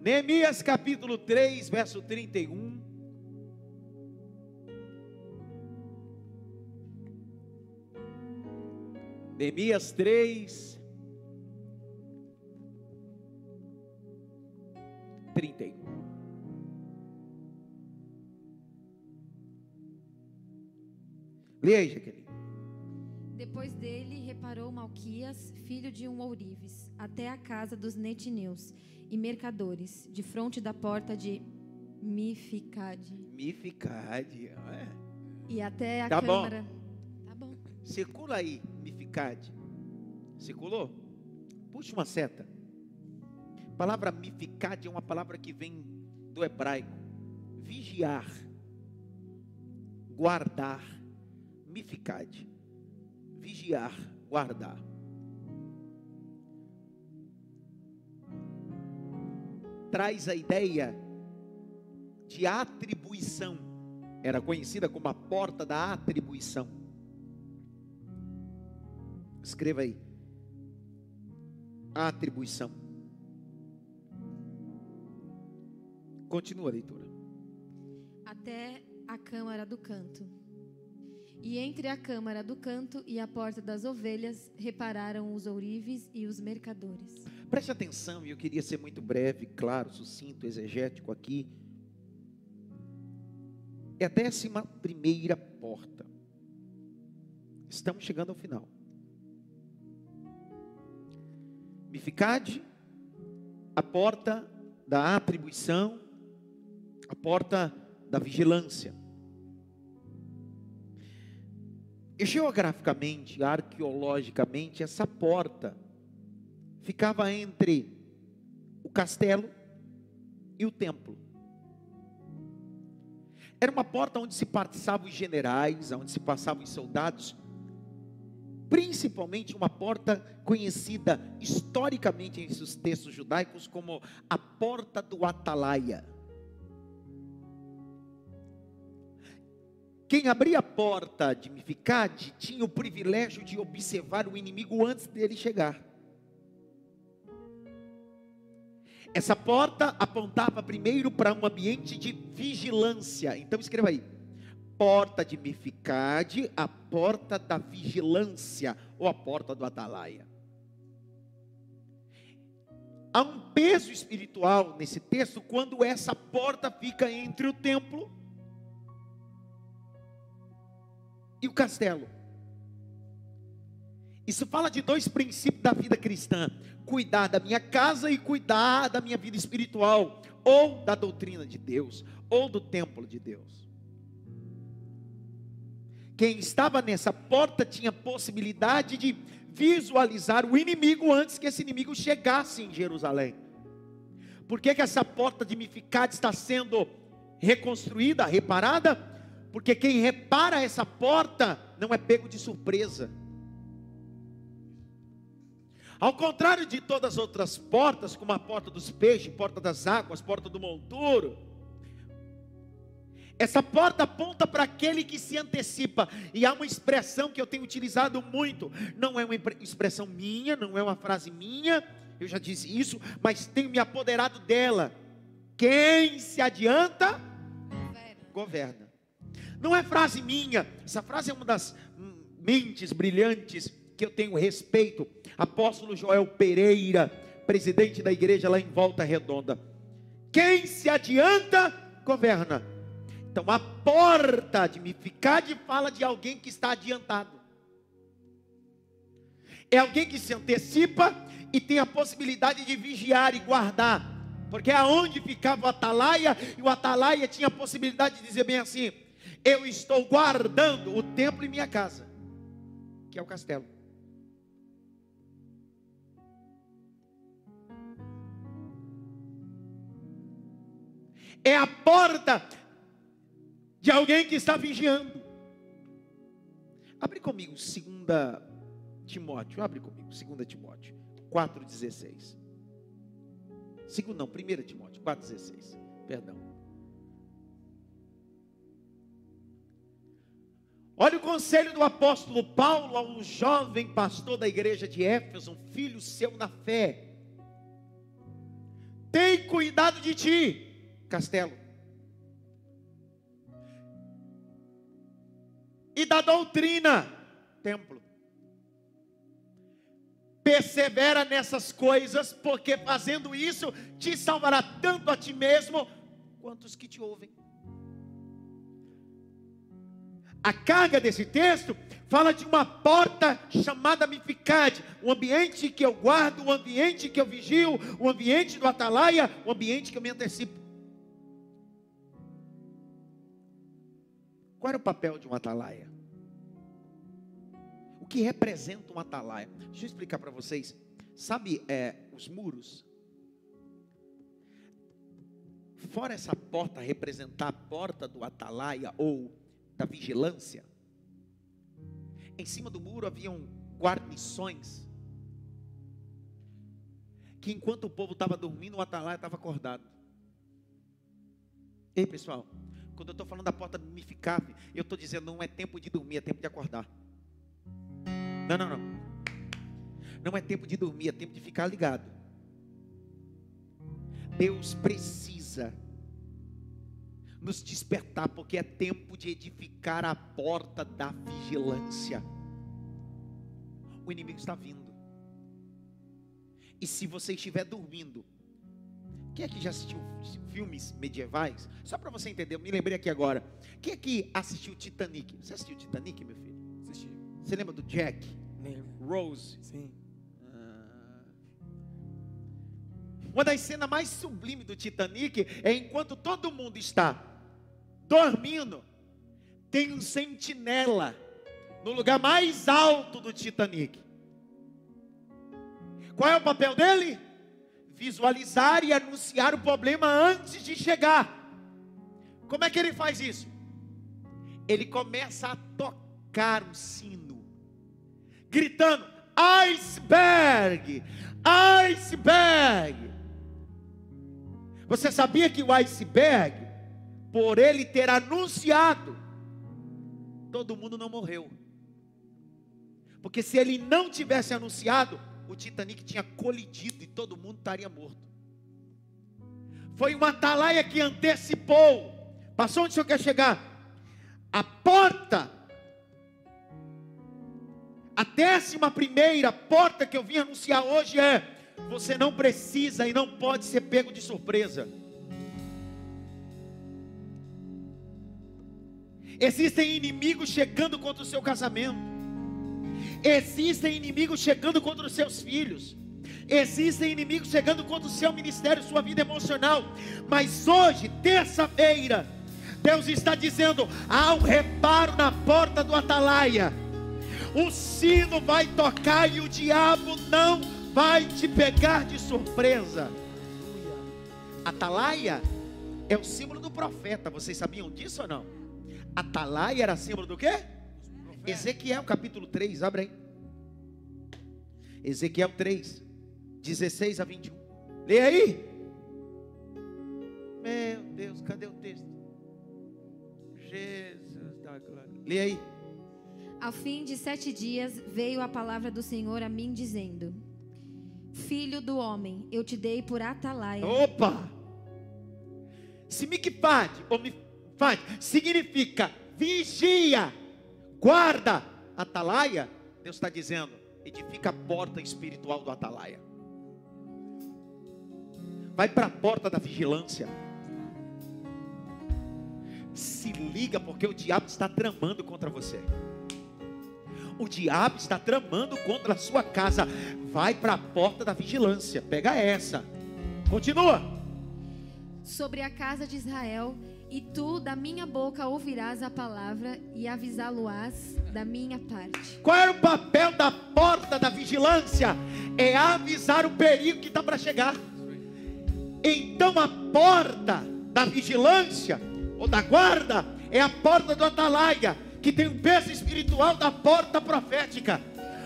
Neemias capítulo 3, verso 31. Neemias 3, 31. Leia Jaqueline. Depois dele reparou Malquias, filho de um ourives, até a casa dos netineus e mercadores, de frente da porta de Mificade, Mificade, é. e até a Tá bom. câmara. Tá bom. Circula aí, mificade. Circulou? Puxa uma seta. A palavra mificade é uma palavra que vem do hebraico. Vigiar. Guardar. Mificade. Vigiar, guardar. Traz a ideia de atribuição. Era conhecida como a porta da atribuição. Escreva aí. Atribuição. Continua a leitura. até a câmara do canto. E entre a câmara do canto e a porta das ovelhas repararam os ourives e os mercadores. Preste atenção, e eu queria ser muito breve, claro, sucinto, exegético aqui. É a décima primeira porta. Estamos chegando ao final. Mificade, a porta da atribuição, a porta da vigilância. E geograficamente, arqueologicamente, essa porta ficava entre o castelo e o templo. Era uma porta onde se passavam os generais, onde se passavam os soldados, principalmente uma porta conhecida historicamente em seus textos judaicos como a porta do Atalaia. Quem abria a porta de Mificade tinha o privilégio de observar o inimigo antes dele chegar. Essa porta apontava primeiro para um ambiente de vigilância. Então escreva aí: porta de Mificade, a porta da vigilância, ou a porta do Atalaia. Há um peso espiritual nesse texto quando essa porta fica entre o templo e o castelo. Isso fala de dois princípios da vida cristã: cuidar da minha casa e cuidar da minha vida espiritual, ou da doutrina de Deus, ou do templo de Deus. Quem estava nessa porta tinha possibilidade de visualizar o inimigo antes que esse inimigo chegasse em Jerusalém. Por que, que essa porta de Mificade está sendo reconstruída, reparada? Porque quem repara essa porta não é pego de surpresa. Ao contrário de todas as outras portas, como a porta dos peixes, porta das águas, porta do monturo, essa porta aponta para aquele que se antecipa. E há uma expressão que eu tenho utilizado muito, não é uma expressão minha, não é uma frase minha, eu já disse isso, mas tenho me apoderado dela. Quem se adianta, governa. Não é frase minha, essa frase é uma das mentes brilhantes que eu tenho respeito. Apóstolo Joel Pereira, presidente da igreja lá em Volta Redonda. Quem se adianta, governa. Então a porta de Mificade fala de alguém que está adiantado. É alguém que se antecipa e tem a possibilidade de vigiar e guardar. Porque aonde ficava o atalaia, e o atalaia tinha a possibilidade de dizer bem assim: Eu estou guardando o templo e minha casa, que é o castelo. É a porta de alguém que está vigiando. Abre comigo, 2 Timóteo, abre comigo, 2 Timóteo 4,16. Segundo não, 1 Timóteo 4,16. Perdão. Olha o conselho do apóstolo Paulo a um jovem pastor da igreja de Éfeso, um filho seu na fé. tem cuidado de ti, castelo. E da doutrina, templo. Persevera nessas coisas, porque fazendo isso te salvará tanto a ti mesmo quanto os que te ouvem. A carga desse texto fala de uma porta chamada mificade, um ambiente que eu guardo, um ambiente que eu vigio, um ambiente do atalaia, um ambiente que eu me antecipo. Qual era o papel de um atalaia? O que representa um atalaia? Deixa eu explicar para vocês. Sabe é, os muros? Fora essa porta representar a porta do atalaia ou da vigilância, em cima do muro haviam guarnições. Que enquanto o povo estava dormindo, o atalaia estava acordado. Ei, pessoal, quando eu estou falando da porta mificave, eu estou dizendo não é tempo de dormir, é tempo de acordar. Não, não, não. Não é tempo de dormir, é tempo de ficar ligado. Deus precisa nos despertar, porque é tempo de edificar a porta da vigilância. O inimigo está vindo. E se você estiver dormindo, quem aqui já assistiu filmes medievais? Só para você entender, eu me lembrei aqui agora. Quem aqui assistiu Titanic? Você assistiu Titanic, meu filho? Assisti. Você lembra do Jack? Lembro. Rose? Sim. Ah. Uma das cenas mais sublimes do Titanic é enquanto todo mundo está dormindo, tem um sentinela no lugar mais alto do Titanic. Qual é o papel dele? Visualizar e anunciar o problema antes de chegar. Como é que ele faz isso? Ele começa a tocar o sino, gritando: iceberg, iceberg. Você sabia que o iceberg por ele ter anunciado, todo mundo não morreu. Porque se ele não tivesse anunciado, o Titanic tinha colidido e todo mundo estaria morto. Foi uma atalaia que antecipou. Passou onde o senhor quer chegar? A porta, a décima primeira porta que eu vim anunciar hoje é: você não precisa e não pode ser pego de surpresa. Existem inimigos chegando contra o seu casamento. Existem inimigos chegando contra os seus filhos. Existem inimigos chegando contra o seu ministério, sua vida emocional. Mas hoje, terça-feira, Deus está dizendo: há um reparo na porta do atalaia. O sino vai tocar e o diabo não vai te pegar de surpresa. Atalaia é o símbolo do profeta. Vocês sabiam disso ou não? Atalaia era símbolo do quê? Ezequiel capítulo 3, abre aí. Ezequiel 3, 16 a 21. Lê aí. Meu Deus, cadê o texto? Jesus da glória. Lê aí. Ao fim de sete dias veio a palavra do Senhor a mim, dizendo: Filho do homem, eu te dei por atalaia. Opa! Se me pade, ou me faz, significa vigia, guarda, atalaia. Deus está dizendo, edifica a porta espiritual do atalaia. Vai para a porta da vigilância. Se liga, porque o diabo está tramando contra você. O diabo está tramando contra a sua casa. Vai para a porta da vigilância. Pega essa. Continua. Sobre a casa de Israel e tu da minha boca ouvirás a palavra e avisá-lo-ás da minha parte. Qual é o papel da porta da vigilância? É avisar o perigo que está para chegar. Então a porta da vigilância ou da guarda é a porta do atalaia, que tem o peso espiritual da porta profética.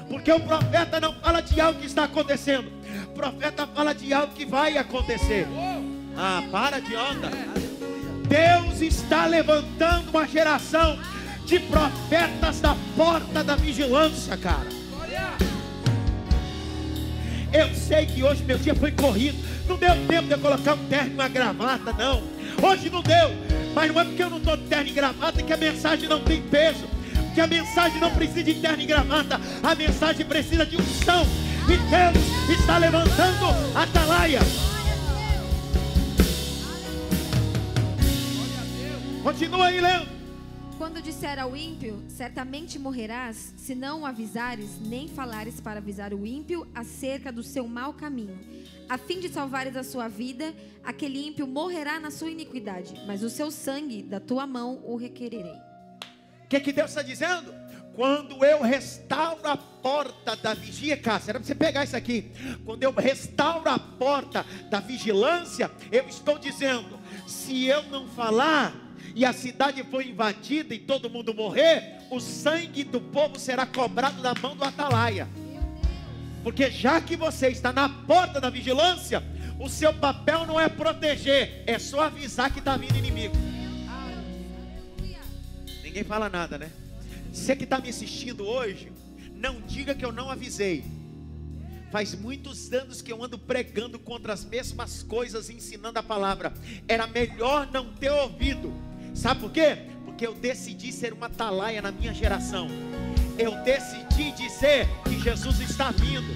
Porque o profeta não fala de algo que está acontecendo, o profeta fala de algo que vai acontecer. Ah, para de onda. Deus está levantando uma geração de profetas da porta da vigilância, cara. Eu sei que hoje meu dia foi corrido. Não deu tempo de eu colocar um terno e uma gravata, não. Hoje não deu. Mas não é porque eu não estou de terno e gravata que a mensagem não tem peso. Que a mensagem não precisa de terno e gravata. A mensagem precisa de unção. E Deus está levantando atalaia. Continua aí, Leandro. Quando disser ao ímpio, certamente morrerás, se não o avisares, nem falares para avisar o ímpio acerca do seu mau caminho. A fim de salvares a sua vida, aquele ímpio morrerá na sua iniquidade, mas o seu sangue da tua mão o requererei. O que, que Deus está dizendo? Quando eu restauro a porta da vigia, Cássia, era para você pegar isso aqui. Quando eu restauro a porta da vigilância, eu estou dizendo: se eu não falar, e a cidade foi invadida e todo mundo morrer, o sangue do povo será cobrado da mão do atalaia. Porque já que você está na porta da vigilância, o seu papel não é proteger, é só avisar que está vindo inimigo. Ninguém fala nada, né? Você que está me assistindo hoje, não diga que eu não avisei. Faz muitos anos que eu ando pregando contra as mesmas coisas, ensinando a palavra. Era melhor não ter ouvido. Sabe por quê? Porque eu decidi ser uma atalaia na minha geração. Eu decidi dizer que Jesus está vindo.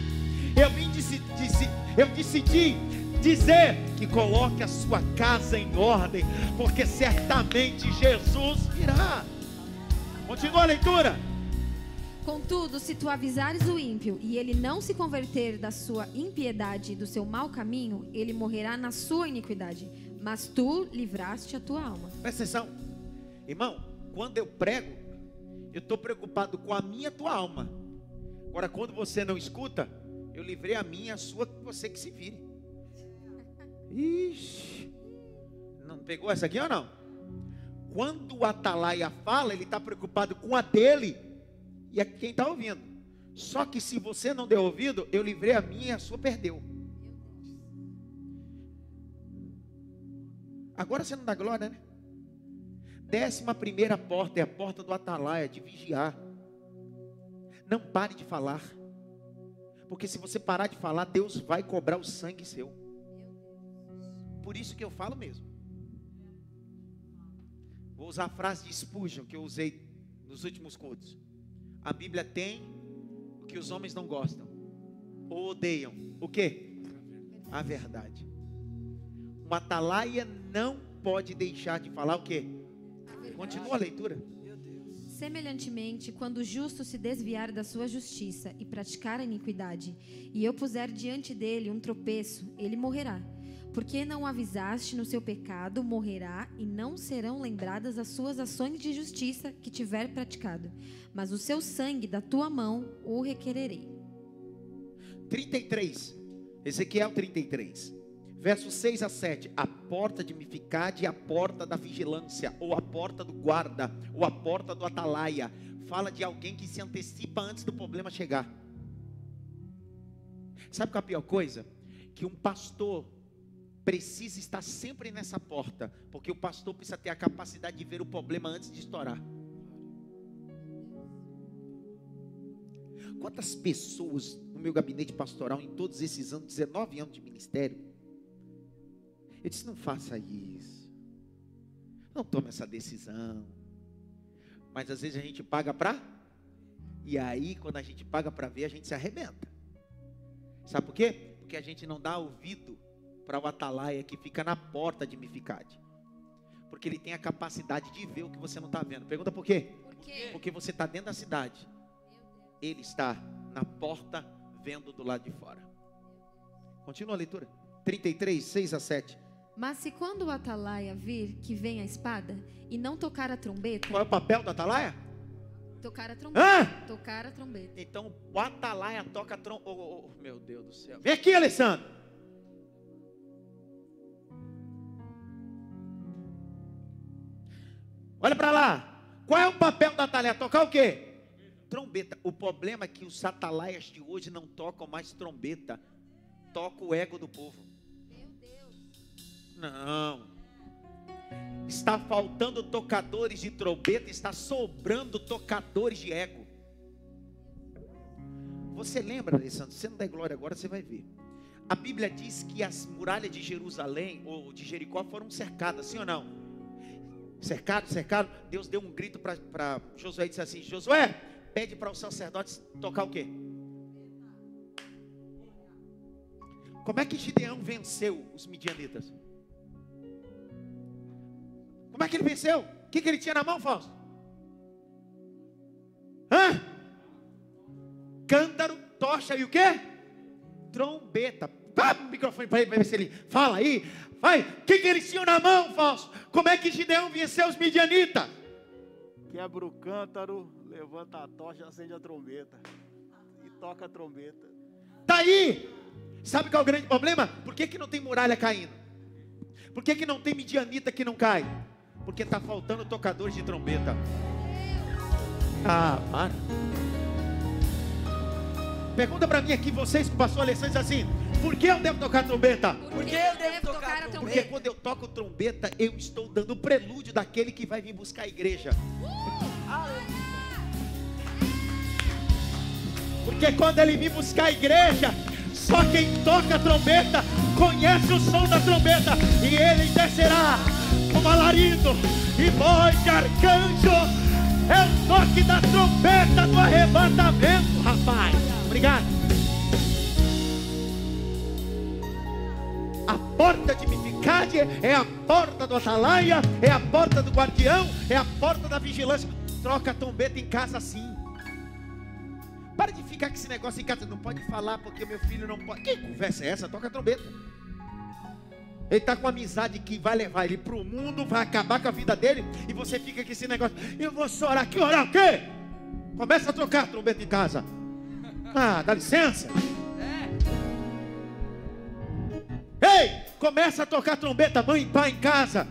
Eu, disse, disse, eu decidi dizer que coloque a sua casa em ordem, porque certamente Jesus virá. Continua a leitura. Contudo, se tu avisares o ímpio e ele não se converter da sua impiedade e do seu mau caminho, ele morrerá na sua iniquidade. Mas tu livraste a tua alma. Presta atenção, irmão. Quando eu prego, eu estou preocupado com a minha tua alma. Agora, quando você não escuta, eu livrei a minha, a sua, você que se vire. Ixi, não pegou essa aqui ou não? Quando o atalaia fala, ele está preocupado com a dele e a quem está ouvindo. Só que se você não deu ouvido, eu livrei a minha e a sua perdeu. Agora você não dá glória, né? Décima primeira porta é a porta do atalaia, de vigiar. Não pare de falar. Porque se você parar de falar, Deus vai cobrar o sangue seu. Por isso que eu falo mesmo. Vou usar a frase de Spurgeon que eu usei nos últimos cultos. A Bíblia tem o que os homens não gostam ou odeiam. O que? A verdade. Um atalaia não pode deixar de falar o que? Continua a leitura. Semelhantemente, quando o justo se desviar da sua justiça e praticar a iniquidade, e eu puser diante dele um tropeço, ele morrerá. Porque não avisaste no seu pecado, morrerá, e não serão lembradas as suas ações de justiça que tiver praticado. Mas o seu sangue da tua mão o requererei. 33. Ezequiel 33. Versos 6 a 7. A porta de Mificade e a porta da vigilância, ou a porta do guarda, ou a porta do atalaia. Fala de alguém que se antecipa antes do problema chegar. Sabe qual é a pior coisa? Que um pastor precisa estar sempre nessa porta, porque o pastor precisa ter a capacidade de ver o problema antes de estourar. Quantas pessoas no meu gabinete pastoral em todos esses anos, 19 anos de ministério, eu disse: não faça isso, não tome essa decisão. Mas às vezes a gente paga para, e aí quando a gente paga para ver, a gente se arrebenta. Sabe por quê? Porque a gente não dá ouvido para o atalaia que fica na porta de Mificade. Porque ele tem a capacidade de ver o que você não está vendo. Pergunta por quê? Por quê? Porque você está dentro da cidade. Ele está na porta vendo do lado de fora. Continua a leitura. 33, 6 a 7. Mas se quando o atalaia vir que vem a espada e não tocar a trombeta, Qual é o papel do atalaia? tocar a trombeta, Hã? tocar a trombeta. Então o atalaia toca a trom... oh, oh, oh, meu Deus do céu. Vem aqui, Alessandro. Olha para lá. Qual é o papel da atalaia? Tocar o quê? Trombeta. O problema é que os atalaias de hoje não tocam mais trombeta. Toca o ego do povo. Não. Está faltando tocadores de trombeta, está sobrando tocadores de ego. Você lembra, Alessandro? Você não der glória agora, você vai ver. A Bíblia diz que as muralhas de Jerusalém ou de Jericó foram cercadas, sim ou não? Cercado, cercado. Deus deu um grito para Josué e disse assim: Josué, pede para os sacerdotes tocar o quê? Como é que Gideão venceu os midianitas? Como é que ele venceu? O que, que ele tinha na mão, Fausto? Hã? Cântaro, tocha e o quê? Trombeta. Pá, microfone para ele, para ver se ele fala aí. Vai, o que, que eles tinham na mão, Fausto? Como é que Gideão venceu os midianitas? Quebra o cântaro, levanta a tocha, acende a trombeta. E toca a trombeta. Tá aí. Sabe qual é o grande problema? Por que, que não tem muralha caindo? Por que, que não tem midianita que não cai? Porque está faltando tocadores de trombeta. Ah, para. Pergunta para mim aqui, vocês que passou a lição, diz assim: por que eu devo tocar trombeta? Por que eu devo tocar a trombeta? Porque quando eu toco trombeta, eu estou dando o prelúdio daquele que vai vir buscar a igreja. Porque quando ele vir buscar a igreja, só quem toca a trombeta conhece o som da trombeta e ele descerá como alarido e voz de arcanjo. É o toque da trombeta do arrebatamento, rapaz. Obrigado. A porta de Mificade é a porta do atalaia, é a porta do guardião, é a porta da vigilância. Troca a trombeta em casa assim. Para de ficar com esse negócio em casa. Não pode falar porque meu filho não pode. Que conversa é essa? Toca a trombeta. Ele está com uma amizade que vai levar ele para o mundo, vai acabar com a vida dele. E você fica com esse negócio. Eu vou só orar. Que orar o quê? Começa a trocar a trombeta em casa. Ah, dá licença. Ei, começa a tocar trombeta, mãe e pai em casa.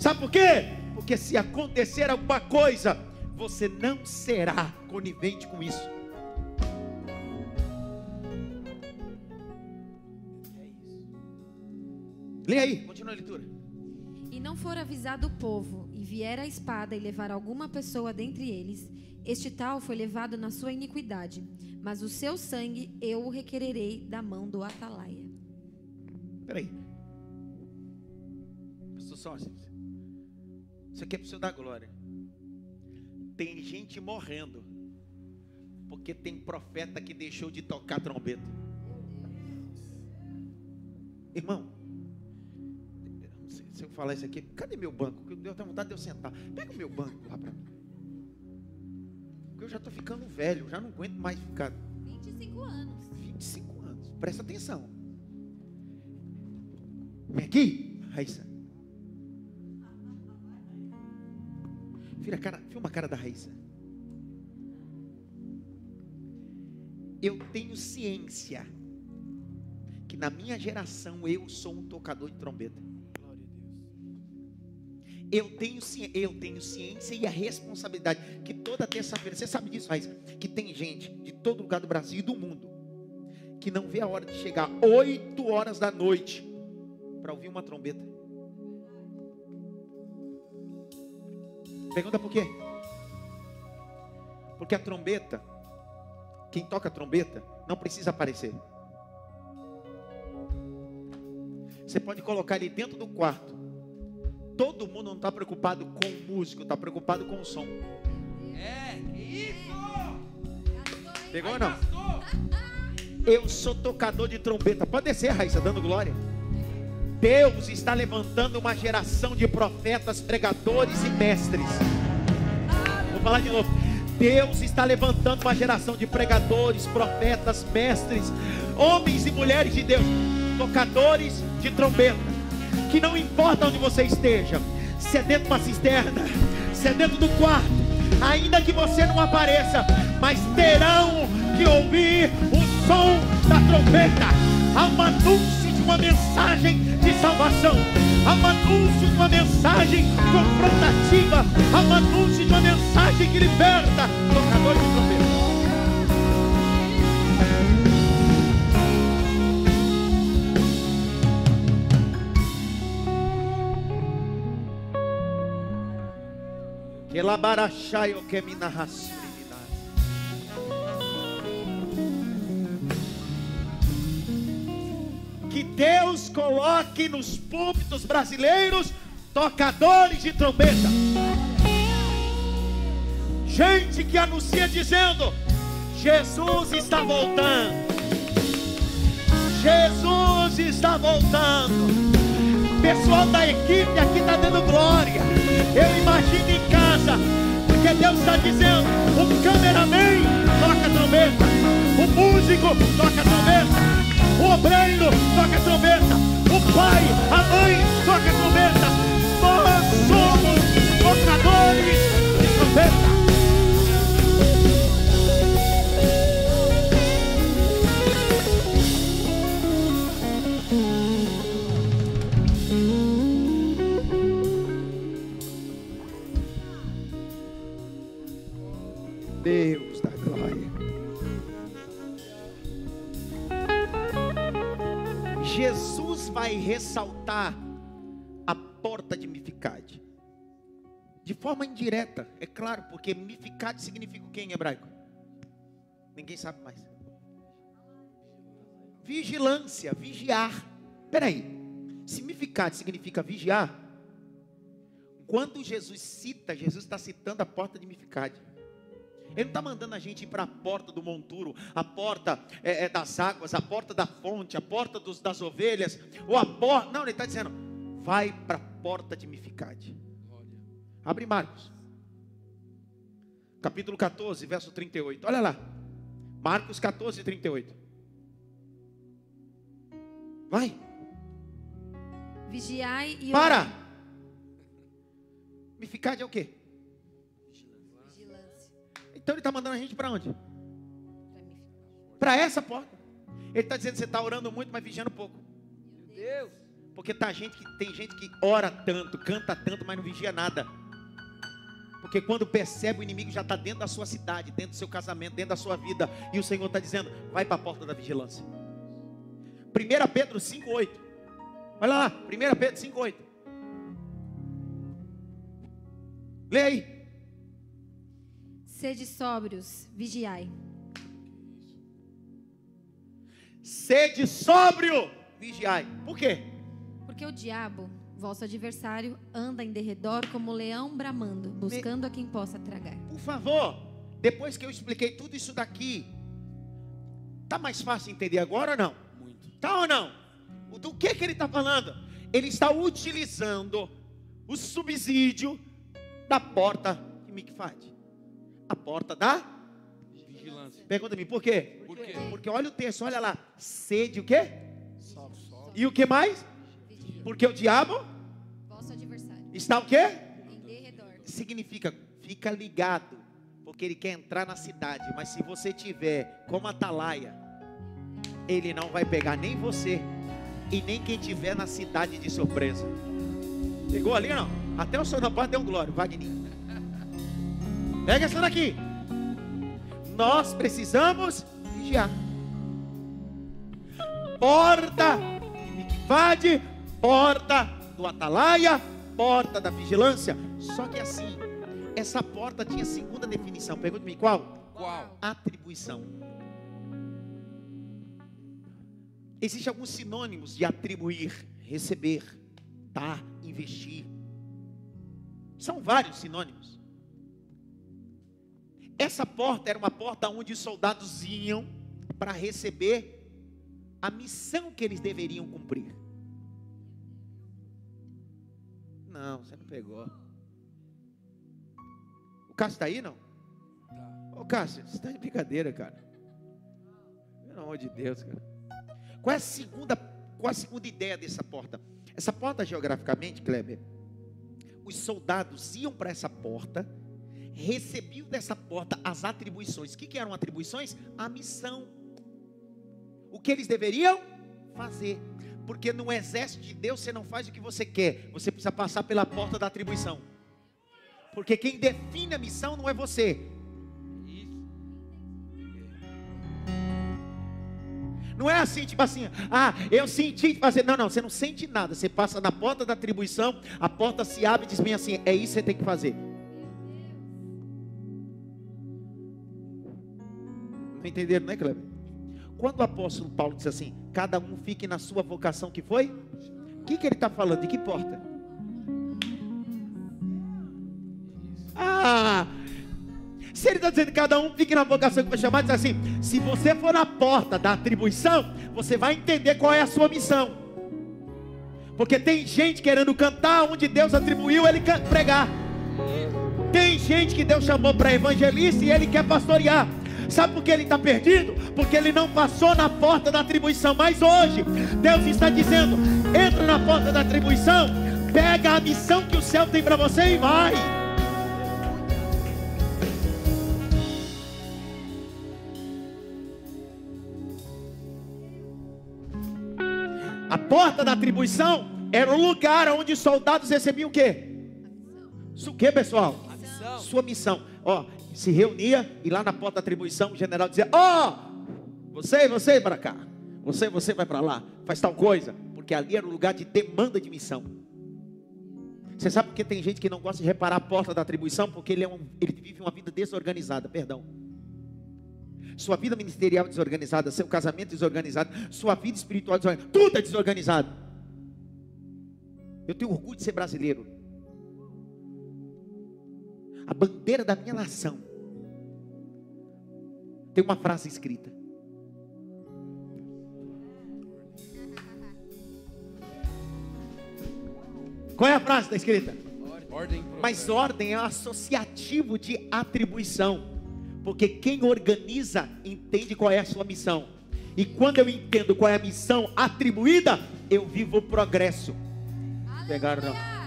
Sabe por quê? Porque se acontecer alguma coisa, você não será conivente com isso. É isso. Lê aí, continua a leitura. E não for avisado o povo, e vier a espada e levar alguma pessoa dentre eles, este tal foi levado na sua iniquidade, mas o seu sangue eu o requererei da mão do atalaia. Peraí. Pastor Sócio, isso aqui é para o Senhor da glória. Tem gente morrendo. Porque tem profeta que deixou de tocar trombeta. Irmão, se eu falar isso aqui, cadê meu banco? Eu tenho vontade de eu sentar. Pega o meu banco lá para mim. Porque eu já estou ficando velho, já não aguento mais ficar. 25 anos. 25 anos. Presta atenção. Vem aqui, Raíssa. Filha, cara, filma a cara da Raíssa. Eu tenho ciência que na minha geração eu sou um tocador de trombeta. Eu tenho, eu tenho ciência e a responsabilidade que toda terça-feira, você sabe disso, Raíssa, que tem gente de todo lugar do Brasil e do mundo que não vê a hora de chegar 8 horas da noite para ouvir uma trombeta. Pergunta por quê? Porque a trombeta, quem toca a trombeta, não precisa aparecer. Você pode colocar ele dentro do quarto. Todo mundo não está preocupado com o músico, está preocupado com o som. É, isso! Pegou ou não? Eu sou tocador de trombeta. Pode descer, Raíssa, dando glória. Deus está levantando uma geração de profetas, pregadores e mestres. Vou falar de novo. Deus está levantando uma geração de pregadores, profetas, mestres, homens e mulheres de Deus, tocadores de trombeta, que não importa onde você esteja, se é dentro de uma cisterna, se é dentro do quarto, ainda que você não apareça, mas terão que ouvir o som da trombeta. Há um anúncio de uma mensagem de salvação. Há um anúncio de uma mensagem confrontativa. Há um anúncio de uma mensagem que liberta. Tocador de trombeta. Que labarachai o que me narras. Deus coloque nos púlpitos brasileiros tocadores de trombeta. Gente que anuncia dizendo: Jesus está voltando. Jesus está voltando. Pessoal da equipe aqui está dando glória. Eu imagino em casa, porque Deus está dizendo: o cameraman toca trombeta, o músico toca trombeta, o obreiro toca trombeta, o pai, a mãe toca trombeta. De forma indireta, é claro, porque Mificade significa o que em hebraico? Ninguém sabe mais. Vigilância, vigiar. Peraí, se Mificade significa vigiar, quando Jesus cita, Jesus está citando a porta de Mificade. Ele não está mandando a gente ir para a porta do monturo, a porta é, é, das águas, a porta da fonte, a porta dos, das ovelhas, ou a porta. Não, ele está dizendo, vai para a porta de Mificade. Abre Marcos, capítulo 14, verso 38. Olha lá, Marcos 14, 38. Vai. Vigiai e Para! Mificade é o quê? Vigilância. Então ele está mandando a gente para onde? Para essa porta. Ele está dizendo que você está orando muito, mas vigiando pouco. Deus. Porque tá gente que, tem gente que ora tanto, canta tanto, mas não vigia nada. Porque quando percebe o inimigo já está dentro da sua cidade, dentro do seu casamento, dentro da sua vida. E o Senhor está dizendo: vai para a porta da vigilância. 1 Pedro 5,8. Olha lá, 1 Pedro 5,8. Lê aí. Sede sóbrios, vigiai. Sede sóbrio, vigiai. Por quê? Porque o diabo, vosso adversário, anda em derredor como leão bramando, buscando a quem possa tragar. Por favor, depois que eu expliquei tudo isso daqui, tá mais fácil entender agora ou não? Muito. Tá ou não? O- Do que que ele está falando? Ele está utilizando o subsídio da porta de Mikfad. A porta da? Vigilância. Pergunta-me, por quê? Por quê? Porque olha o texto, olha lá. Sede o quê? E o que mais? Porque o diabo Vosso adversário, está o quê? Significa, fica ligado. Porque ele quer entrar na cidade. Mas se você tiver como atalaia, ele não vai pegar nem você e nem quem tiver na cidade de surpresa. Pegou ali ou não? Até o senhor da porta deu um glória, Wagner. Pega essa daqui. Nós precisamos vigiar. Porta de Miquifade, porta do atalaia, porta da vigilância. Só que assim, essa porta tinha segunda definição. Pergunte-me qual? Qual? Atribuição. Existem alguns sinônimos de atribuir, receber, dar, investir. São vários sinônimos. Essa porta era uma porta onde os soldados iam para receber a missão que eles deveriam cumprir. Não, você não pegou. O Cássio está aí, não? Ô Cássio, você está de brincadeira, cara. Pelo amor de Deus, cara. Qual é a segunda, qual é a segunda ideia dessa porta? Essa porta, geograficamente, Kleber, os soldados iam para essa porta, recebiam dessa porta as atribuições. O que, que eram atribuições? A missão. O que eles deveriam fazer. Porque no exército de Deus você não faz o que você quer, você precisa passar pela porta da atribuição. Porque quem define a missão não é você. Não é assim, tipo assim, ah, eu senti fazer. Não, não, você não sente nada. Você passa na porta da atribuição, a porta se abre e diz bem assim: é isso que você tem que fazer. Não entenderam, né, Kleber? Quando o apóstolo Paulo disse assim: cada um fique na sua vocação que foi, o que, que ele está falando? De que porta? Ah, se ele está dizendo que cada um fique na vocação que foi chamado, diz assim: se você for na porta da atribuição, você vai entender qual é a sua missão. Porque tem gente querendo cantar onde Deus atribuiu ele pregar. Tem gente que Deus chamou para evangelista e ele quer pastorear. Sabe por que ele está perdido? Porque ele não passou na porta da atribuição. Mas hoje, Deus está dizendo: entra na porta da atribuição, pega a missão que o céu tem para você e vai. A porta da atribuição era o lugar onde os soldados recebiam o quê? O que, pessoal? Sua missão. Ó, se reunia e lá na porta da atribuição o general dizia: Ó, você, você para cá. Você, você vai para lá. Faz tal coisa. Porque ali era o lugar de demanda de missão. Você sabe por que tem gente que não gosta de reparar a porta da atribuição? Porque ele, é um, ele vive uma vida desorganizada, perdão. Sua vida ministerial desorganizada, seu casamento desorganizado, sua vida espiritual desorganizada, tudo é desorganizado. Eu tenho orgulho de ser brasileiro. A bandeira da minha nação tem uma frase escrita. Qual é a frase da escrita? Ordem. Mas ordem é associativo de atribuição. Porque quem organiza entende qual é a sua missão. E quando eu entendo qual é a missão atribuída, eu vivo o progresso. Pegaram não?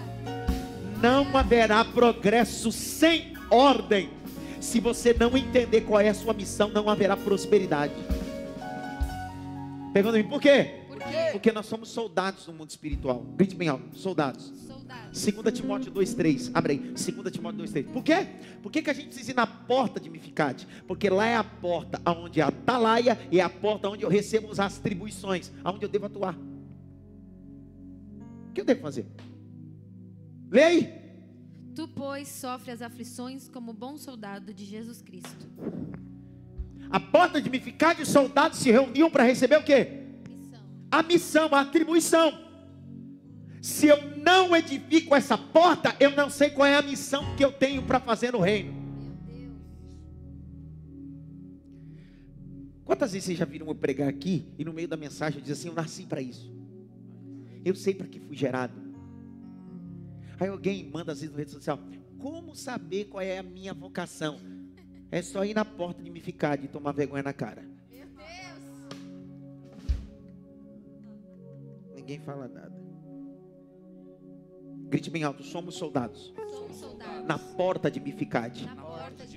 Não haverá progresso sem ordem. Se você não entender qual é a sua missão, não haverá prosperidade. Pegando em por quê? Por quê? Porque nós somos soldados no mundo espiritual. Grite bem alto, soldados. Soldado. 2 Timóteo 2,3. Abre aí. 2 Timóteo 2,3. Por quê? Por que, que a gente precisa ir na porta de Mificate? Porque lá é a porta onde a atalaia e é a porta onde eu recebo as atribuições, aonde eu devo atuar. O que eu devo fazer? Lê aí. Tu, pois, sofre as aflições como bom soldado de Jesus Cristo. A porta de Mificate, os soldados se reuniam para receber o quê? Missão. A missão, a atribuição. Se eu não edifico essa porta, eu não sei qual é a missão que eu tenho para fazer no reino. Quantas vezes vocês já viram eu pregar aqui e no meio da mensagem eu diz assim: Eu nasci para isso. Eu sei para que fui gerado. Aí alguém manda às vezes no rede social: Como saber qual é a minha vocação? É só ir na porta de me ficar, de tomar vergonha na cara. Meu Deus. Ninguém fala nada. Grite bem alto: Somos soldados. Somos soldados. Na porta de Mificade. Na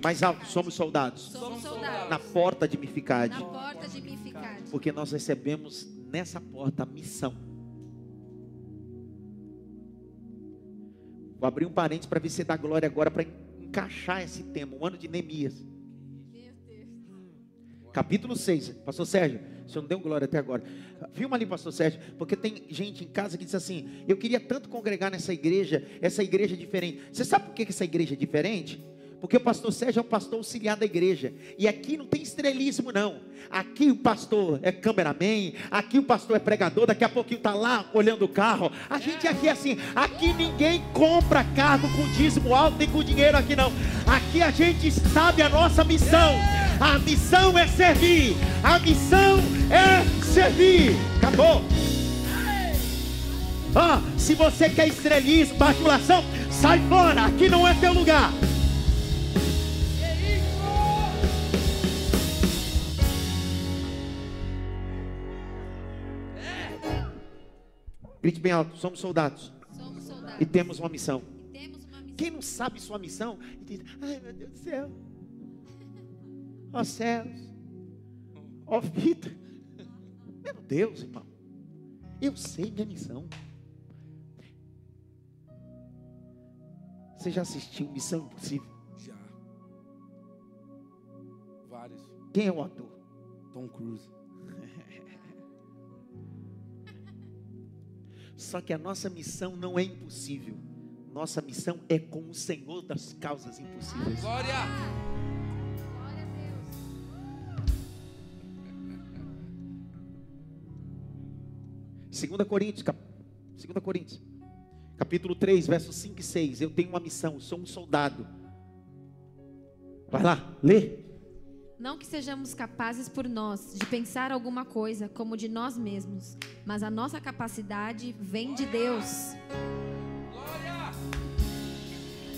Mais alto: Somos soldados. Somos soldados. Na porta de Mificade. Na porta de Mificade. Porque nós recebemos nessa porta a missão. Vou abrir um parênteses para ver se dá glória agora para encaixar esse tema, o ano de Neemias. Capítulo 6. Pastor Sérgio, o senhor não deu glória até agora. Filma ali, pastor Sérgio, porque tem gente em casa que diz assim: Eu queria tanto congregar nessa igreja, essa igreja é diferente. Você sabe por que essa igreja é diferente? Porque o pastor Sérgio é um pastor auxiliar da igreja. E aqui não tem estrelismo, não. Aqui o pastor é cameraman, aqui o pastor é pregador, daqui a pouquinho está lá olhando o carro. A gente aqui é assim, aqui ninguém compra cargo com dízimo alto nem com dinheiro aqui não. Aqui a gente sabe a nossa missão. A missão é servir. A missão é servir. Acabou. Ah, se você quer estrelismo, bajulação, sai fora. Aqui não é teu lugar. Grite bem alto, somos soldados Somos soldados. e temos uma missão. E temos uma missão. Quem não sabe sua missão, diz: Ai meu Deus do céu, ó céus, ó vida. Meu Deus, irmão, eu sei minha missão. Você já assistiu Missão Impossível? Já. Vários. Quem é o ator? Tom Cruise. Só que a nossa missão não é impossível. Nossa missão é com o Senhor das causas impossíveis. Glória! Glória a Deus. 2 Coríntios, cap... 2 Coríntios, capítulo 3, versos 5 e 6. Eu tenho uma missão, sou um soldado. Vai lá, lê. Não que sejamos capazes por nós de pensar alguma coisa como de nós mesmos, mas a nossa capacidade vem de Deus, Glória!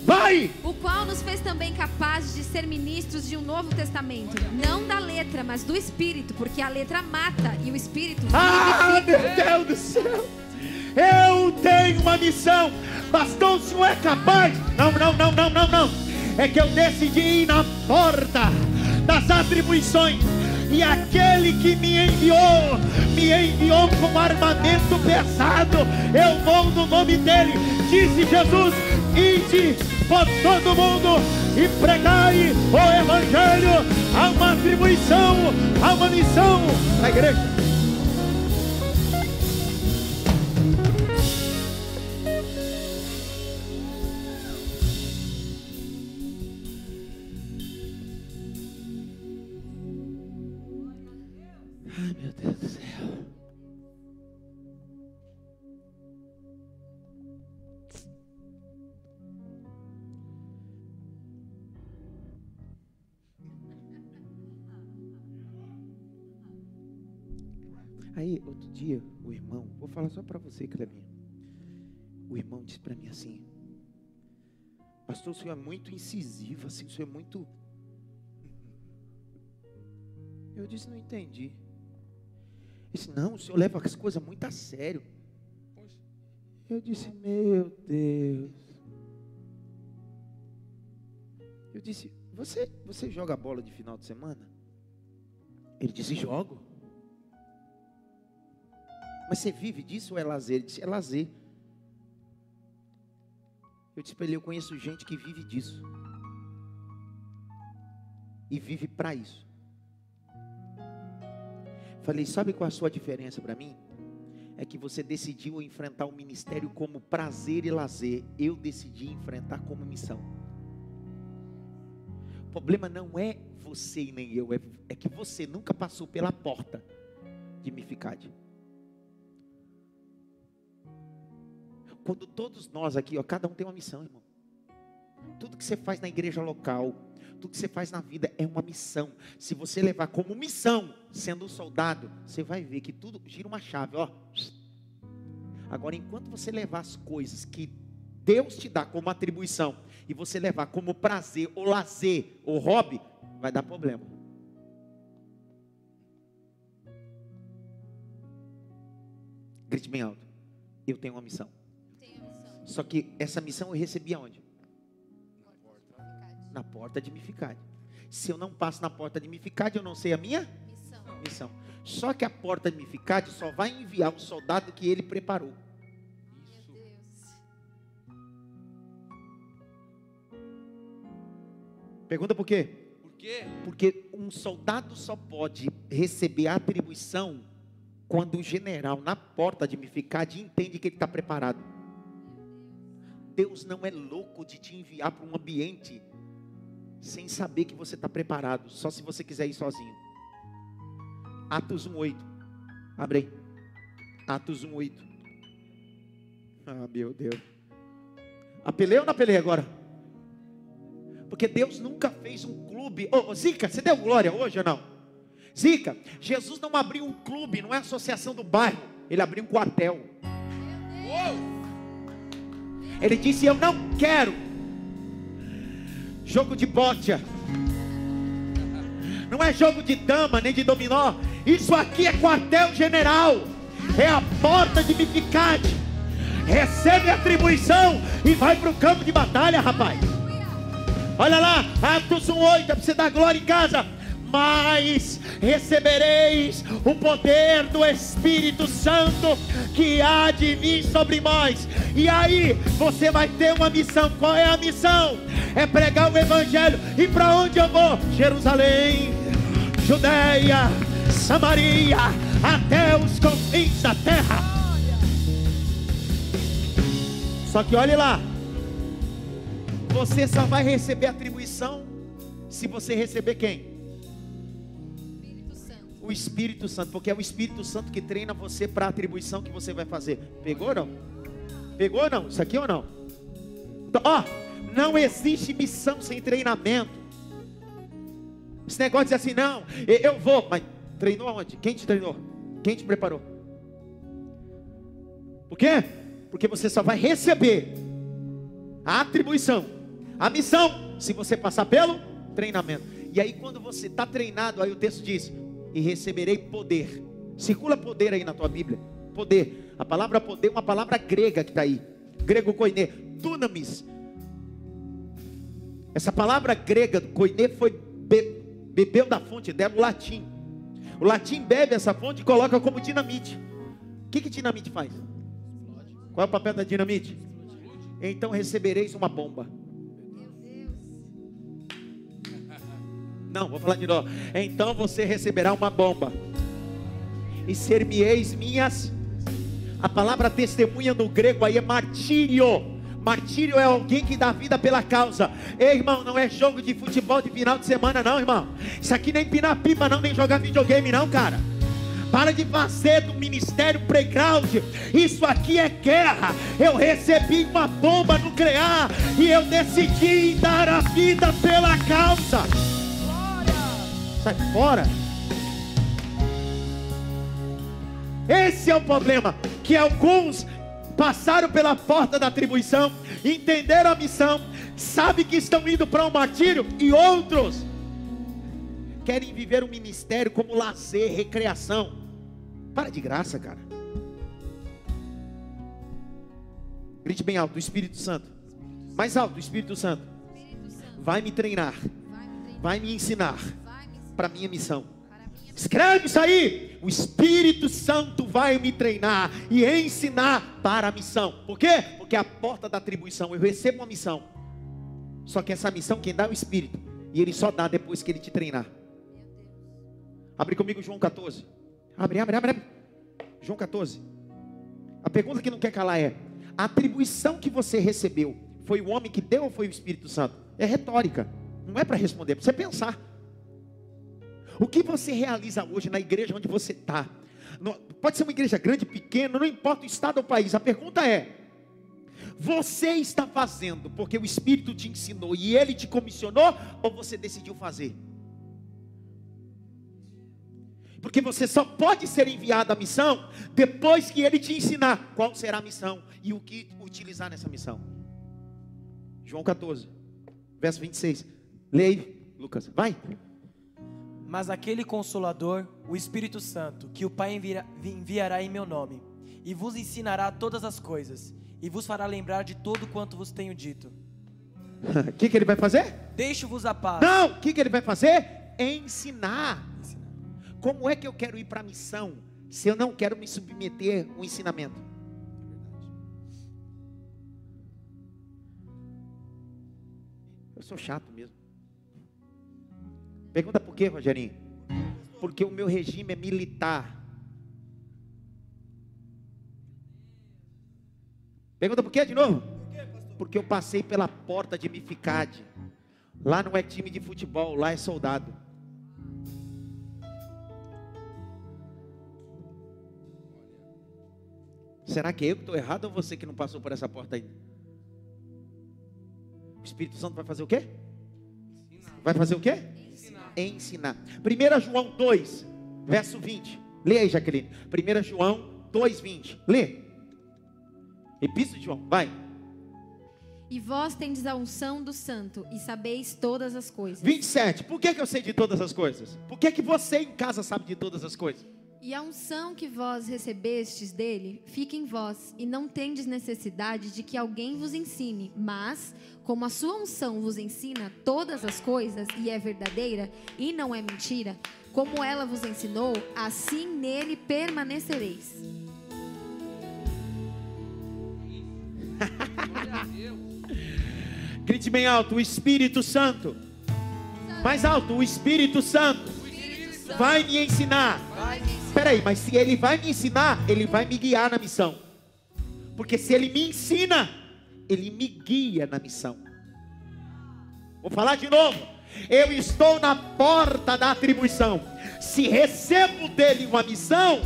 Vai! o qual nos fez também capazes de ser ministros de um novo testamento, não da letra, mas do espírito, porque a letra mata e o espírito Ah, meu Deus do céu! Eu tenho uma missão. Pastor, o senhor é capaz? Não, não, não, não, não, não. É que eu decidi ir na porta das atribuições. E aquele que me enviou, me enviou com armamento pesado. Eu vou no nome dele. Disse Jesus: Ide por todo mundo e pregai o evangelho. Há uma atribuição, há uma missão na igreja. Aí, outro dia, o irmão, vou falar só para você, Clebinho. O irmão disse para mim assim: Pastor, o senhor é muito incisivo, assim, o senhor é muito. Eu disse: Não entendi. Ele disse: Não, o senhor leva as coisas muito a sério. Eu disse: Meu Deus. Eu disse: Você, você joga bola de final de semana? Ele disse: Jogo. Mas você vive disso ou é lazer? Ele disse: É lazer. Eu disse para ele: Eu conheço gente que vive disso. E vive para isso. Falei: Sabe qual é a sua diferença para mim? É que você decidiu enfrentar o ministério como prazer e lazer. Eu decidi enfrentar como missão. O problema não é você e nem eu, é, é que você nunca passou pela porta de Mificade. Quando todos nós aqui, ó, cada um tem uma missão, irmão. Tudo que você faz na igreja local, tudo que você faz na vida é uma missão. Se você levar como missão, sendo um soldado, você vai ver que tudo gira uma chave, ó. Agora, enquanto você levar as coisas que Deus te dá como atribuição e você levar como prazer, ou lazer, ou hobby, vai dar problema. Grite bem alto. Eu tenho uma missão. Só que essa missão eu recebi aonde? Na porta de Mificade. Se eu não passo na porta de Mificade, eu não sei a minha Missão. missão. Só que a porta de Mificade só vai enviar um soldado que ele preparou. Pergunta por quê? Por quê? Porque um soldado só pode receber a atribuição quando o general na porta de Mificade entende que ele está preparado. Deus não é louco de te enviar para um ambiente sem saber que você está preparado, só se você quiser ir sozinho. Atos 1:8. Abre aí. Atos 1:8. Ah, meu Deus. Apelei ou não apelei agora? Porque Deus nunca fez um clube. Ô, ô, Zica, você deu glória hoje ou não? Zica, Jesus não abriu um clube, não é associação do bairro. Ele abriu um quartel. Ele disse: Eu não quero jogo de bocha. Não é jogo de dama nem de dominó. Isso aqui é quartel-general. É a porta de Mificade. Recebe a atribuição e vai para o campo de batalha, rapaz. Olha lá, Atos 1,8, é para você dar glória em casa. Mas recebereis o poder do Espírito Santo que há de vir sobre nós. E aí você vai ter uma missão. Qual é a missão? É pregar o Evangelho. E para onde eu vou? Jerusalém, Judéia, Samaria, até os confins da terra. Só que olhe lá, você só vai receber atribuição se você receber quem? O Espírito Santo, porque é o Espírito Santo que treina você para a atribuição que você vai fazer. Pegou ou não? Pegou ou não? Isso aqui ou não? Então, ó, não existe missão sem treinamento. Esse negócio de assim, não, eu vou, mas treinou aonde? Quem te treinou? Quem te preparou? Por quê? Porque você só vai receber a atribuição, a missão, se você passar pelo treinamento. E aí, quando você está treinado, aí o texto diz: E receberei poder. Circula poder aí na tua Bíblia. Poder. A palavra poder é uma palavra grega que está aí. Grego koine. Dunamis. Essa palavra grega, koine, foi be- bebeu da fonte dela, o latim. O latim bebe essa fonte e coloca como dinamite. O que, que dinamite faz? Qual é o papel da dinamite? Então recebereis uma bomba. Não, vou falar de novo. Então você receberá uma bomba. E ser-me-eis minhas. A palavra testemunha no grego aí é martírio. Martírio é alguém que dá vida pela causa. Ei, irmão, não é jogo de futebol de final de semana, não, irmão. Isso aqui nem pinar pipa, não, nem jogar videogame, não, cara. Para de fazer do ministério playground. Isso aqui é guerra. Eu recebi uma bomba nuclear e eu decidi dar a vida pela causa. Sai fora. Esse é o problema, que alguns passaram pela porta da atribuição, entenderam a missão, sabem que estão indo para um martírio e outros querem viver o ministério como lazer, recreação. Para de graça, cara. Grite bem alto, o Espírito Santo. Mais alto, o Espírito Santo. Vai me treinar, vai me ensinar para a minha missão. Escreve isso aí. O Espírito Santo vai me treinar e ensinar para a missão. Por quê? Porque a porta da atribuição. Eu recebo uma missão. Só que essa missão quem dá é o Espírito. E ele só dá depois que ele te treinar. Abre comigo João 14. Abre, abre, abre, abre. João 14. A pergunta que não quer calar é: a atribuição que você recebeu foi o homem que deu ou foi o Espírito Santo? É retórica. Não é para responder, é para você pensar. O que você realiza hoje na igreja onde você está? Pode ser uma igreja grande, pequena, não importa o estado ou o país. A pergunta é: você está fazendo porque o Espírito te ensinou e ele te comissionou ou você decidiu fazer? Porque você só pode ser enviado à missão depois que ele te ensinar qual será a missão e o que utilizar nessa missão. João 14, verso 26. Leia Lucas. Vai. Mas aquele consolador, o Espírito Santo, que o Pai envia- enviará em meu nome, e vos ensinará todas as coisas, e vos fará lembrar de todo quanto vos tenho dito. O que, que ele vai fazer? Deixo-vos a paz. Não, o que, que ele vai fazer? Ensinar. Como é que eu quero ir para a missão se eu não quero me submeter ao ensinamento? Eu sou chato mesmo. Pergunta por quê, Rogerinho? Porque o meu regime é militar. Pergunta por quê de novo? Porque eu passei pela porta de Mificade. Lá não é time de futebol, lá é soldado. Será que eu que estou errado ou você que não passou por essa porta ainda? O Espírito Santo vai fazer o quê? Vai fazer o quê? Ensinar. Ensinar. 1 João 2, verso 20. Lê aí, Jaqueline. 1 João 2, 20. Lê. Epístola de João, vai. E vós tendes a unção do santo e sabeis todas as coisas. 27. Por que, que eu sei de todas as coisas? Por que, que você em casa sabe de todas as coisas? E a unção que vós recebestes dele fica em vós, e não tendes necessidade de que alguém vos ensine, mas, como a sua unção vos ensina todas as coisas, e é verdadeira, e não é mentira, como ela vos ensinou, assim nele permanecereis. Grite bem alto, o Espírito Santo. Mais alto, O Espírito Santo vai me ensinar. Espera aí, mas se ele vai me ensinar, ele vai me guiar na missão. Porque se ele me ensina, ele me guia na missão. Vou falar de novo. Eu estou na porta da atribuição. Se recebo dele uma missão,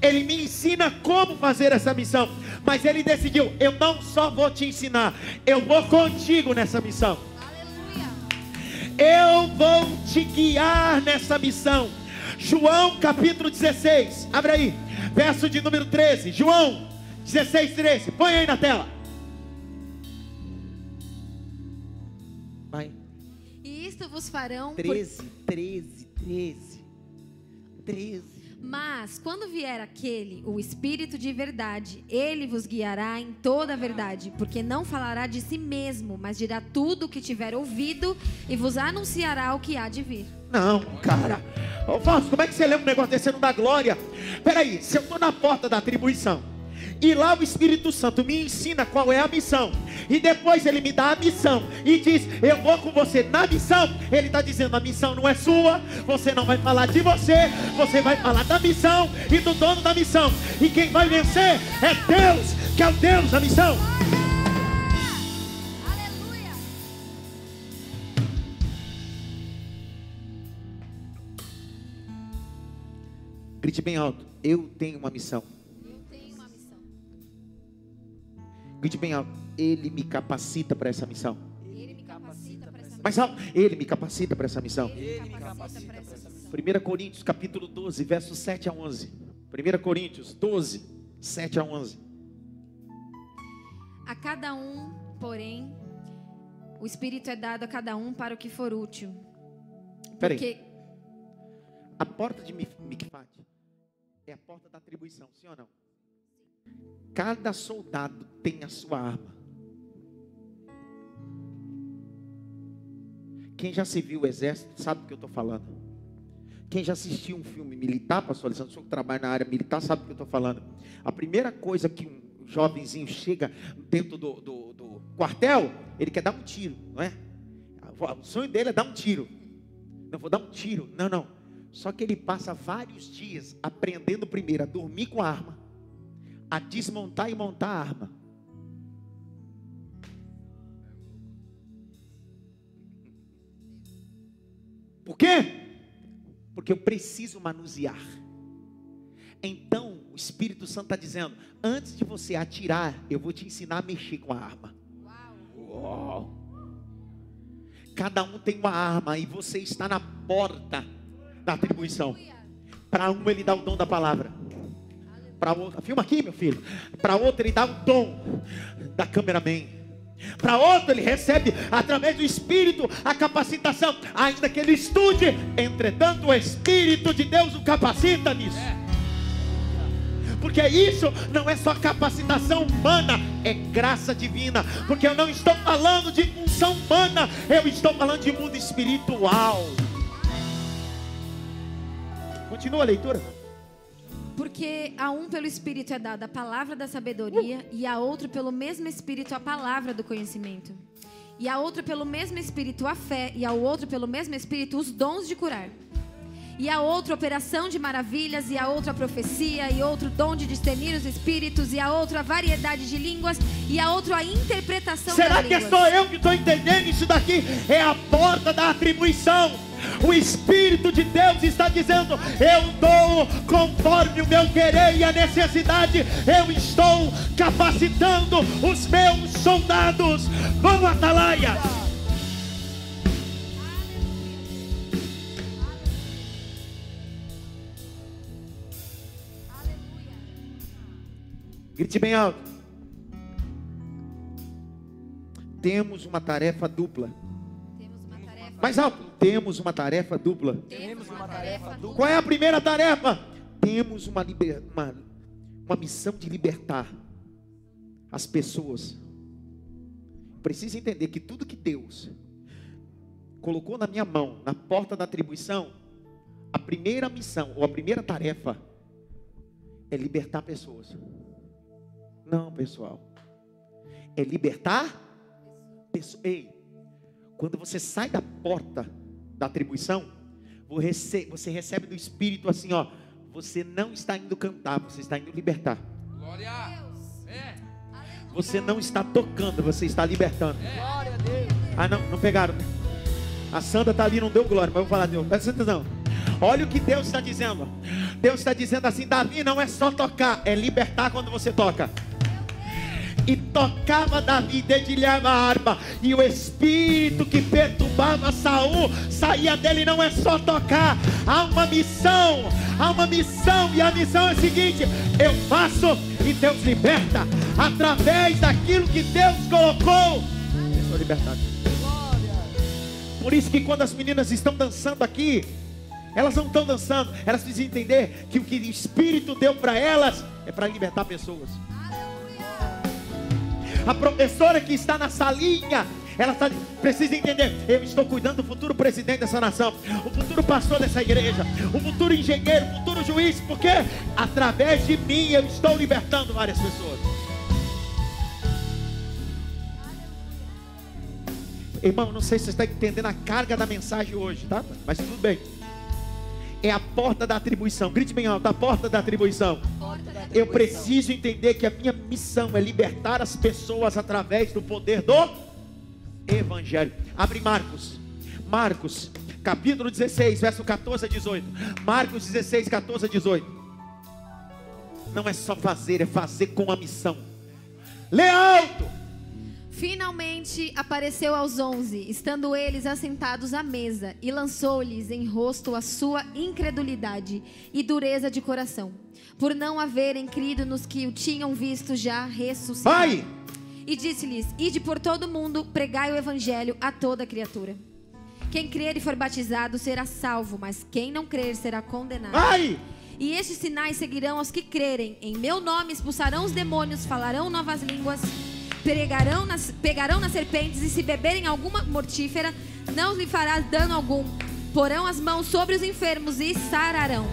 ele me ensina como fazer essa missão. Mas ele decidiu: eu não só vou te ensinar, eu vou contigo nessa missão. Eu vou te guiar nessa missão. João capítulo 16, abre aí, verso de número 13. João 16, 13. Põe aí na tela. Vai. E isto vos farão. por- 13, 13, 13. 13. Mas quando vier aquele, o Espírito de verdade, ele vos guiará em toda a verdade, porque não falará de si mesmo, mas dirá tudo o que tiver ouvido e vos anunciará o que há de vir. Não, cara. Ô Fausto, como é que você lê um negócio desse e não dá glória? Peraí, se eu estou na porta da atribuição e lá o Espírito Santo me ensina qual é a missão, e depois ele me dá a missão e diz: Eu vou com você na missão. Ele está dizendo: A missão não é sua, você não vai falar de você, você vai falar da missão e do dono da missão. E quem vai vencer é Deus, que é o Deus da missão. Grite bem alto: Eu tenho uma missão. Grite bem alto: Ele me capacita para essa missão. Ele me capacita para essa Mais alto: Ele me capacita para essa missão. Ele me capacita para essa missão. 1 Coríntios capítulo 12, versos 7 a 11. 1 Coríntios 12, 7 a 11. A cada um, porém, o Espírito é dado a cada um para o que for útil. Peraí. Porque A porta de Mikfat é a porta da atribuição, sim ou não? Cada soldado tem a sua arma. Quem já serviu o exército sabe do que eu estou falando. Quem já assistiu um filme militar, pastor Alessandro, que trabalha na área militar sabe do que eu estou falando. A primeira coisa que um jovenzinho chega dentro do, do- do quartel, ele quer dar um tiro, não é? O sonho dele é dar um tiro. Não vou dar um tiro, não, não. Só que ele passa vários dias aprendendo primeiro a dormir com a arma, a desmontar e montar a arma. Por quê? Porque eu preciso manusear. Então, o Espírito Santo está dizendo: antes de você atirar, eu vou te ensinar a mexer com a arma. Uau. Cada um tem uma arma e você está na porta da atribuição. Para um ele dá o dom da palavra. Para outro, filma aqui, meu filho. Para outro ele dá o dom da cameraman. Para outro ele recebe através do Espírito a capacitação, ainda que ele estude. Entretanto, o Espírito de Deus o capacita nisso. Porque isso não é só capacitação humana, é graça divina. Porque eu não estou falando de função humana, eu estou falando de mundo espiritual. Continua a leitura. Porque a um pelo Espírito é dada a palavra da sabedoria, e a outro pelo mesmo Espírito a palavra do conhecimento. E a outro pelo mesmo Espírito a fé, e ao outro pelo mesmo Espírito os dons de curar. E a outra operação de maravilhas, e a outra profecia, e outro dom de discernir os espíritos, e a outra variedade de línguas, e a outra a interpretação Será que é só eu que estou entendendo isso daqui? É a porta da atribuição. O Espírito de Deus está dizendo: Eu dou conforme o meu querer e a necessidade. Eu estou capacitando os meus soldados. Vamos, Atalaia! Grite bem alto. Temos uma tarefa dupla. Temos uma tarefa. Mais alto. Temos uma tarefa dupla. Temos uma tarefa dupla. Qual é a primeira tarefa? Temos uma, liber- uma, uma missão de libertar as pessoas. Precisa entender que tudo que Deus colocou na minha mão, na porta da atribuição, a primeira missão ou a primeira tarefa é libertar pessoas. Não, pessoal. É libertar. Ei, quando você sai da porta da atribuição, você recebe do Espírito assim, ó. Você não está indo cantar, você está indo libertar. Glória. É. Você não está tocando, você está libertando. Glória a Deus. Ah, não, não pegaram. A Sandra está ali, não deu glória, mas eu vou falar de novo. Presta atenção. Olha o que Deus está dizendo. Deus está dizendo assim: Davi não é só tocar, é libertar quando você toca. E tocava Davi, dedilhava a harpa, e o espírito que perturbava Saul saía dele. Não é só tocar, há uma missão, há uma missão, e a missão é a seguinte: eu faço e Deus liberta, através daquilo que Deus colocou. Eu sou libertado. Por isso que quando as meninas estão dançando aqui, elas não estão dançando, elas precisam entender que o que o Espírito deu para elas é para libertar pessoas. A professora que está na salinha, ela tá, precisa entender: eu estou cuidando do futuro presidente dessa nação, o futuro pastor dessa igreja, o futuro engenheiro, o futuro juiz, porque através de mim eu estou libertando várias pessoas. Irmão, não sei se você está entendendo a carga da mensagem hoje, tá? Mas tudo bem. É a porta da atribuição. Grite bem alto, a porta da atribuição. Eu preciso entender que a minha missão é libertar as pessoas através do poder do Evangelho. Abre Marcos. Marcos, capítulo 16, verso 14 a 18. Marcos 16, 14 a 18. Não é só fazer, é fazer com a missão. Lê alto. Finalmente apareceu aos onze, estando eles assentados à mesa, e lançou-lhes em rosto a sua incredulidade e dureza de coração, por não haverem crido nos que o tinham visto já ressuscitado. E disse-lhes: Ide por todo o mundo, pregai o evangelho a toda criatura. Quem crer e for batizado será salvo, mas quem não crer será condenado. E estes sinais seguirão aos que crerem. Em meu nome expulsarão os demônios, falarão novas línguas, pregarão nas, pegarão nas serpentes, e se beberem alguma mortífera, não lhe fará dano algum. Porão as mãos sobre os enfermos e sararão.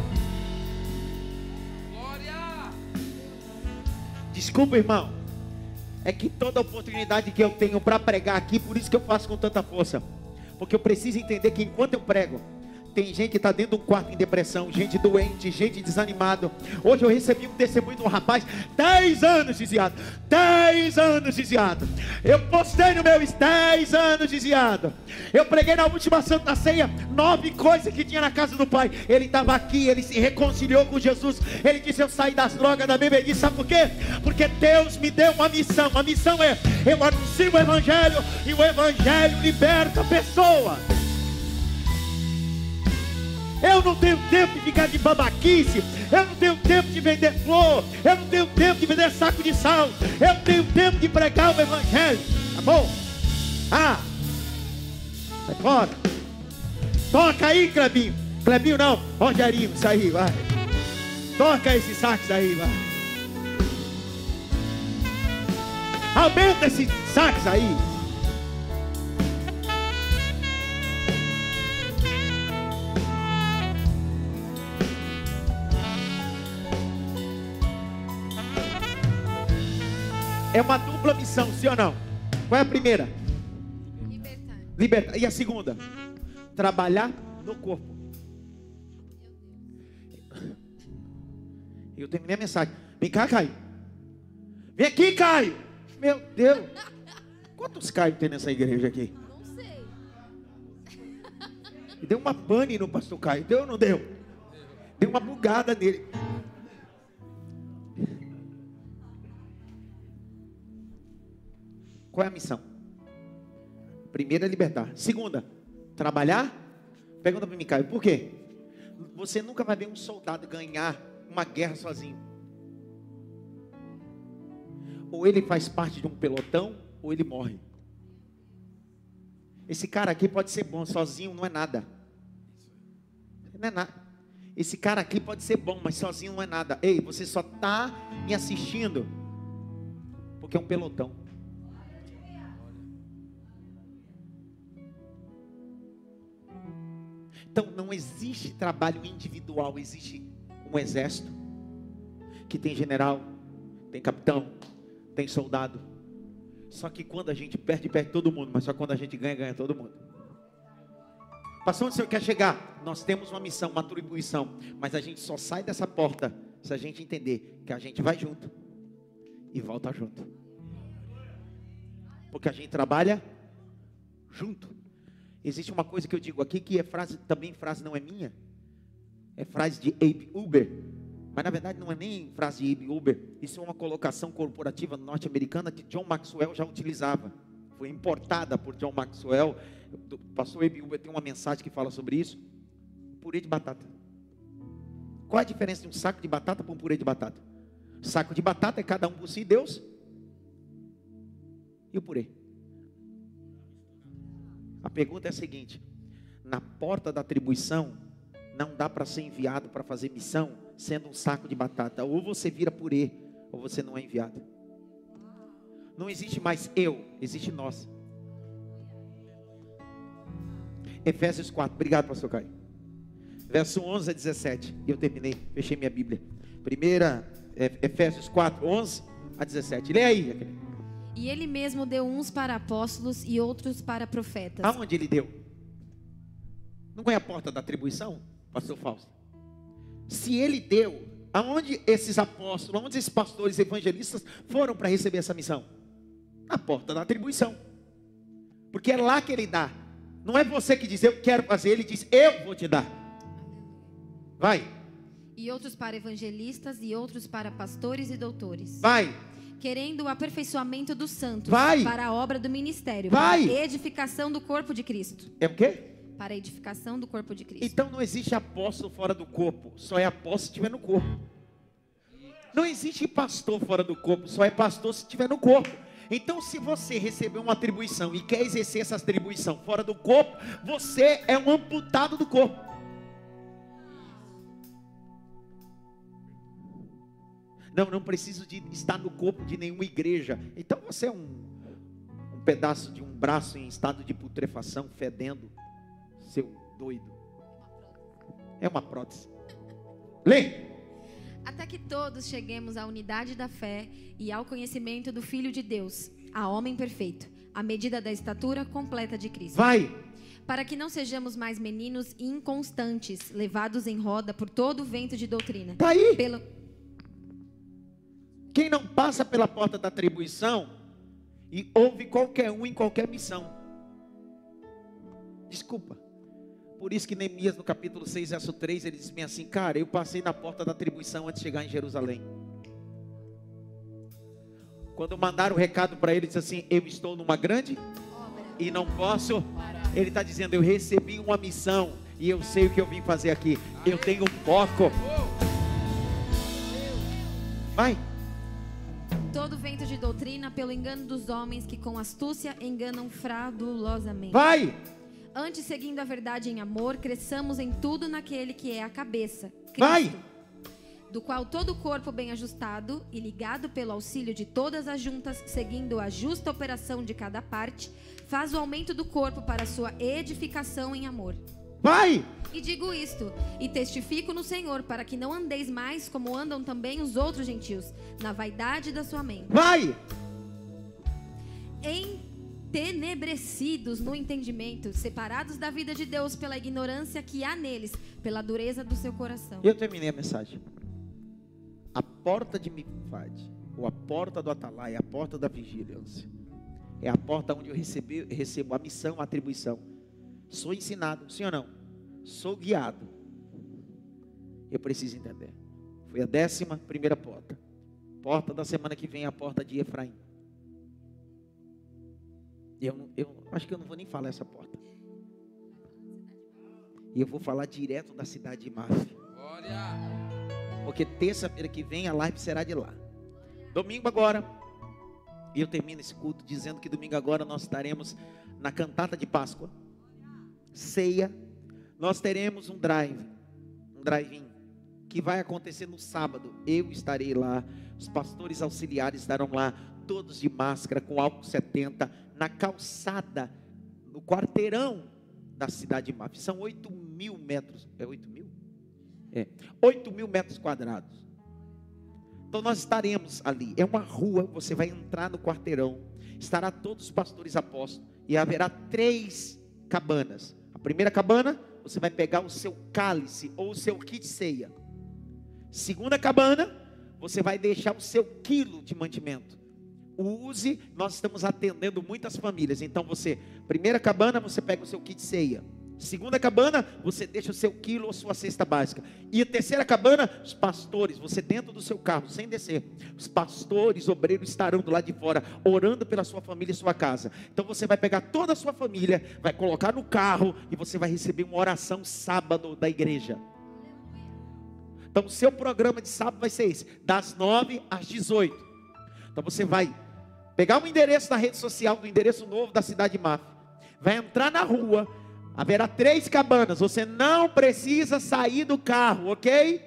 Glória! Desculpa, irmão. É que toda oportunidade que eu tenho para pregar aqui, por isso que eu faço com tanta força. Porque eu preciso entender que enquanto eu prego, tem gente que está dentro de um quarto em depressão, gente doente, gente desanimado. Hoje eu recebi um testemunho de um rapaz, 10 anos desviado, 10 anos desviado. Eu postei no meu 10 anos desviado. Eu preguei na última Santa Ceia nove coisas que tinha na casa do Pai. Ele estava aqui, ele se reconciliou com Jesus. Ele disse: Eu saí das drogas, da bebedice. Sabe por quê? Porque Deus me deu uma missão. A missão é: eu anuncio o Evangelho e o Evangelho liberta a pessoa. Eu não tenho tempo de ficar de babaquice. Eu não tenho tempo de vender flor. Eu não tenho tempo de vender saco de sal. Eu não tenho tempo de pregar o evangelho. Tá bom? Ah! Vai fora. Toca aí, Clebinho. Clebinho não. Rogerinho, isso aí, vai. Toca esse sax aí, vai. Aumenta esse sax aí. É uma dupla missão, sim ou não? Qual é a primeira? Libertar. Libertar. E a segunda? Trabalhar no corpo. Eu terminei a mensagem. Vem cá, Caio. Vem aqui, Caio. Meu Deus. Quantos Caio tem nessa igreja aqui? Não sei. Deu uma pane no pastor Caio. Deu ou não deu? Deu uma bugada nele. Qual é a missão? Primeira é libertar. Segunda, trabalhar. Pergunta para mim, Caio, por quê? Você nunca vai ver um soldado ganhar uma guerra sozinho. Ou ele faz parte de um pelotão, ou ele morre. Esse cara aqui pode ser bom, sozinho não é nada. Não é nada. Esse cara aqui pode ser bom, mas sozinho não é nada. Ei, você só está me assistindo porque é um pelotão. Então não existe trabalho individual, existe um exército que tem general, tem capitão, tem soldado. Só que quando a gente perde, perde todo mundo, mas só quando a gente ganha, ganha todo mundo. Pastor, onde o senhor quer chegar? Nós temos uma missão, uma atribuição, mas a gente só sai dessa porta se a gente entender que a gente vai junto e volta junto. Porque a gente trabalha junto. Existe uma coisa que eu digo aqui que é frase, também frase não é minha. É frase de Abe Uber. Mas na verdade não é nem frase de Abe Uber. Isso é uma colocação corporativa norte-americana que John Maxwell já utilizava. Foi importada por John Maxwell. O pastor Abe Uber tem uma mensagem que fala sobre isso. Purê de batata. Qual é a diferença de um saco de batata para um purê de batata? Saco de batata é cada um por si, Deus. E o purê? A pergunta é a seguinte: na porta da atribuição, não dá para ser enviado para fazer missão sendo um saco de batata. Ou você vira purê, ou você não é enviado. Não existe mais eu, existe nós. Efésios 4, obrigado, pastor Caio. Verso 11 a 17, e eu terminei, fechei minha Bíblia. Primeira, Efésios 4, 11 a 17. Lê aí, aquele. E ele mesmo deu uns para apóstolos e outros para profetas. Aonde ele deu? Não é a porta da atribuição, pastor Fausto? Se ele deu, aonde esses apóstolos, aonde esses pastores evangelistas foram para receber essa missão? Na porta da atribuição. Porque é lá que ele dá. Não é você que diz, eu quero fazer, ele diz, eu vou te dar. Vai, E outros para evangelistas e outros para pastores e doutores. vai, Querendo o aperfeiçoamento dos santos Vai. para a obra do ministério, Vai. para a edificação do corpo de Cristo. é o quê? Para a edificação do corpo de Cristo. Então não existe apóstolo fora do corpo, só é apóstolo se estiver no corpo. Não existe pastor fora do corpo, só é pastor se estiver no corpo. Então, se você recebeu uma atribuição e quer exercer essa atribuição fora do corpo, você é um amputado do corpo. Não, não preciso de estar no corpo de nenhuma igreja. Então você é um, um pedaço de um braço em estado de putrefação, fedendo, seu doido. É uma prótese. Lê. Até que todos cheguemos à unidade da fé e ao conhecimento do Filho de Deus, a homem perfeito, à medida da estatura completa de Cristo. Vai. Para que não sejamos mais meninos inconstantes, levados em roda por todo o vento de doutrina. Tá aí. Pelo... Quem não passa pela porta da atribuição e ouve qualquer um em qualquer missão. Desculpa. Por isso que Neemias, no capítulo 6, verso 3, ele diz bem assim: Cara, eu passei na porta da atribuição antes de chegar em Jerusalém. Quando mandaram o recado para ele, disse assim: Eu estou numa grande e não posso. Ele está dizendo: Eu recebi uma missão e eu sei o que eu vim fazer aqui. Eu tenho um foco. Vai. Todo vento de doutrina pelo engano dos homens que com astúcia enganam fraudulosamente. Vai. Antes, seguindo a verdade em amor, cresçamos em tudo naquele que é a cabeça, Cristo, Vai. do qual todo o corpo bem ajustado e ligado pelo auxílio de todas as juntas, seguindo a justa operação de cada parte, faz o aumento do corpo para sua edificação em amor. Vai. E digo isto, e testifico no Senhor, para que não andeis mais como andam também os outros gentios, na vaidade da sua mente, Vai. entenebrecidos no entendimento, separados da vida de Deus pela ignorância que há neles, pela dureza do seu coração. Eu terminei a mensagem. A porta de Mifade, ou a porta do Atalaia, a porta da vigilância, é a porta onde eu recebi, recebo a missão, a atribuição. Sou ensinado, sim ou não? Sou guiado. Eu preciso entender. Foi a décima primeira porta. Porta da semana que vem, é a porta de Efraim. Eu, eu acho que eu não vou nem falar essa porta. E eu vou falar direto da cidade de. Glória. Porque terça-feira que vem a live será de lá. Domingo agora. E eu termino esse culto dizendo que domingo agora nós estaremos na cantata de Páscoa. Ceia. Nós teremos um drive. Um drive-in. Que vai acontecer no sábado. Eu estarei lá. Os pastores auxiliares estarão lá. Todos de máscara, com álcool 70. Na calçada. No quarteirão da cidade de Máfia. São 8 mil metros. É 8 mil? É. 8 mil metros quadrados. Então nós estaremos ali. É uma rua, você vai entrar no quarteirão. Estará todos os pastores apóstolos. E haverá três cabanas. A primeira cabana, você vai pegar o seu cálice ou o seu kit ceia. Segunda cabana, você vai deixar o seu quilo de mantimento. use, nós estamos atendendo muitas famílias. Então você, primeira cabana, você pega o seu kit ceia. Segunda cabana, você deixa o seu quilo ou sua cesta básica. E a terceira cabana, os pastores, você dentro do seu carro, sem descer. Os pastores, obreiros estarão do lado de fora, orando pela sua família e sua casa. Então você vai pegar toda a sua família, vai colocar no carro e você vai receber uma oração sábado da igreja. Então o seu programa de sábado vai ser esse, das 9 às 18. Então você vai pegar um endereço na rede social, do endereço novo da cidade de Maf, vai entrar na rua, Haverá três cabanas. Você não precisa sair do carro, ok?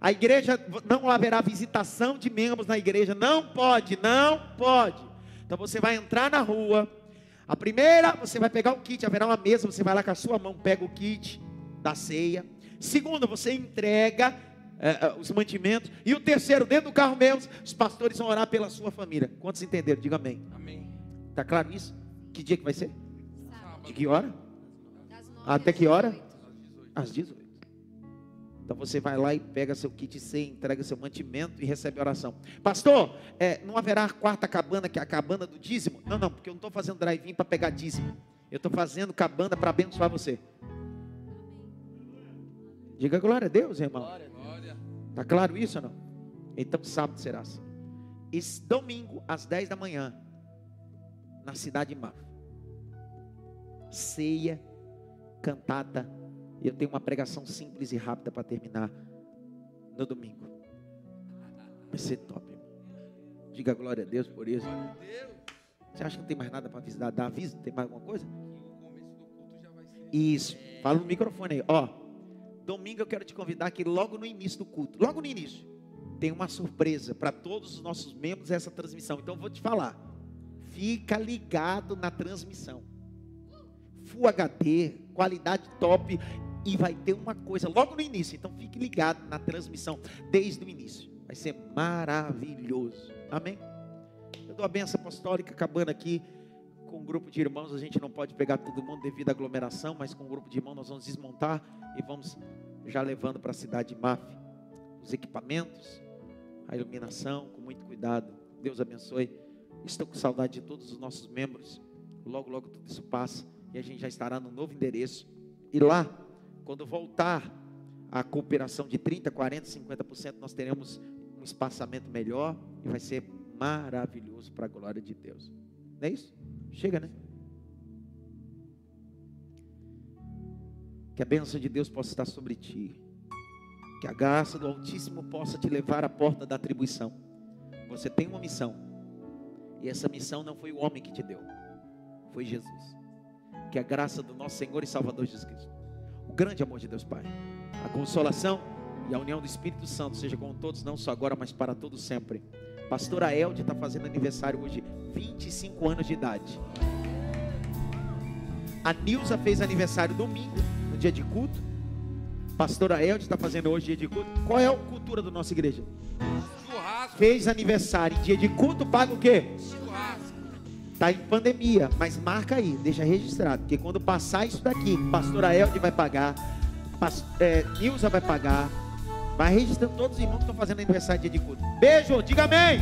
A igreja não haverá visitação de membros na igreja. Não pode, não pode. Então você vai entrar na rua. A primeira, você vai pegar o kit, haverá uma mesa, você vai lá com a sua mão, pega o kit da ceia. Segundo, você entrega é, os mantimentos. E o terceiro, dentro do carro mesmo, os pastores vão orar pela sua família. Quantos entenderam? Diga amém. Amém. Tá claro isso? Que dia que vai ser? Sábado, De que hora? Até que hora? 18. Às 18. Então você vai lá e pega seu kit C, entrega seu mantimento e recebe a oração. Pastor, é, não haverá a quarta cabana, que é a cabana do dízimo? Não, não, porque eu não estou fazendo drive-in para pegar dízimo. Eu estou fazendo cabana para abençoar você. Diga glória a Deus, irmão. Glória. Glória. Tá claro isso ou não? Então sábado será assim. Esse domingo, às 10 da manhã, na cidade de Mar. Ceia, cantada. E eu tenho uma pregação simples e rápida para terminar no domingo. Vai ser top. Diga glória a Deus por isso. Você acha que não tem mais nada para avisar? Dar aviso? Tem mais alguma coisa? Isso. Fala no microfone aí. Ó, domingo eu quero te convidar que logo no início do culto, logo no início, tem uma surpresa para todos os nossos membros dessa transmissão. Então eu vou te falar. Fica ligado na transmissão. Full HD, qualidade top e vai ter uma coisa logo no início. Então fique ligado na transmissão desde o início. Vai ser maravilhoso. Amém. Eu dou a benção apostólica acabando aqui com um grupo de irmãos, a gente não pode pegar todo mundo devido à aglomeração, mas com um grupo de irmãos nós vamos desmontar e vamos já levando para a cidade de Maf os equipamentos, a iluminação, com muito cuidado. Deus abençoe. Estou com saudade de todos os nossos membros. Logo, logo tudo isso passa e a gente já estará no novo endereço. E lá, quando voltar a cooperação de 30, 40, 50%, nós teremos um espaçamento melhor e vai ser maravilhoso para a glória de Deus. Não é isso? Chega, né? Que a bênção de Deus possa estar sobre ti. Que a graça do Altíssimo possa te levar à porta da atribuição. Você tem uma missão. E essa missão não foi o homem que te deu. Foi Jesus. Que a graça do nosso Senhor e Salvador Jesus Cristo. O grande amor de Deus Pai. A consolação e a união do Espírito Santo seja com todos, não só agora, mas para todos sempre. Pastora Elde está fazendo aniversário hoje, 25 anos de idade. A Nilza fez aniversário domingo, no dia de culto. Pastora Elde está fazendo hoje dia de culto. Qual é a cultura da nossa igreja? Churrasco. Fez aniversário em dia de culto, paga o quê? Churrasco. Está em pandemia, mas marca aí, deixa registrado. Porque quando passar isso daqui, pastora Elde vai pagar, pas, é, Nilza vai pagar. Vai registrando todos os irmãos que estão fazendo aniversário de culto. Beijo, diga amém.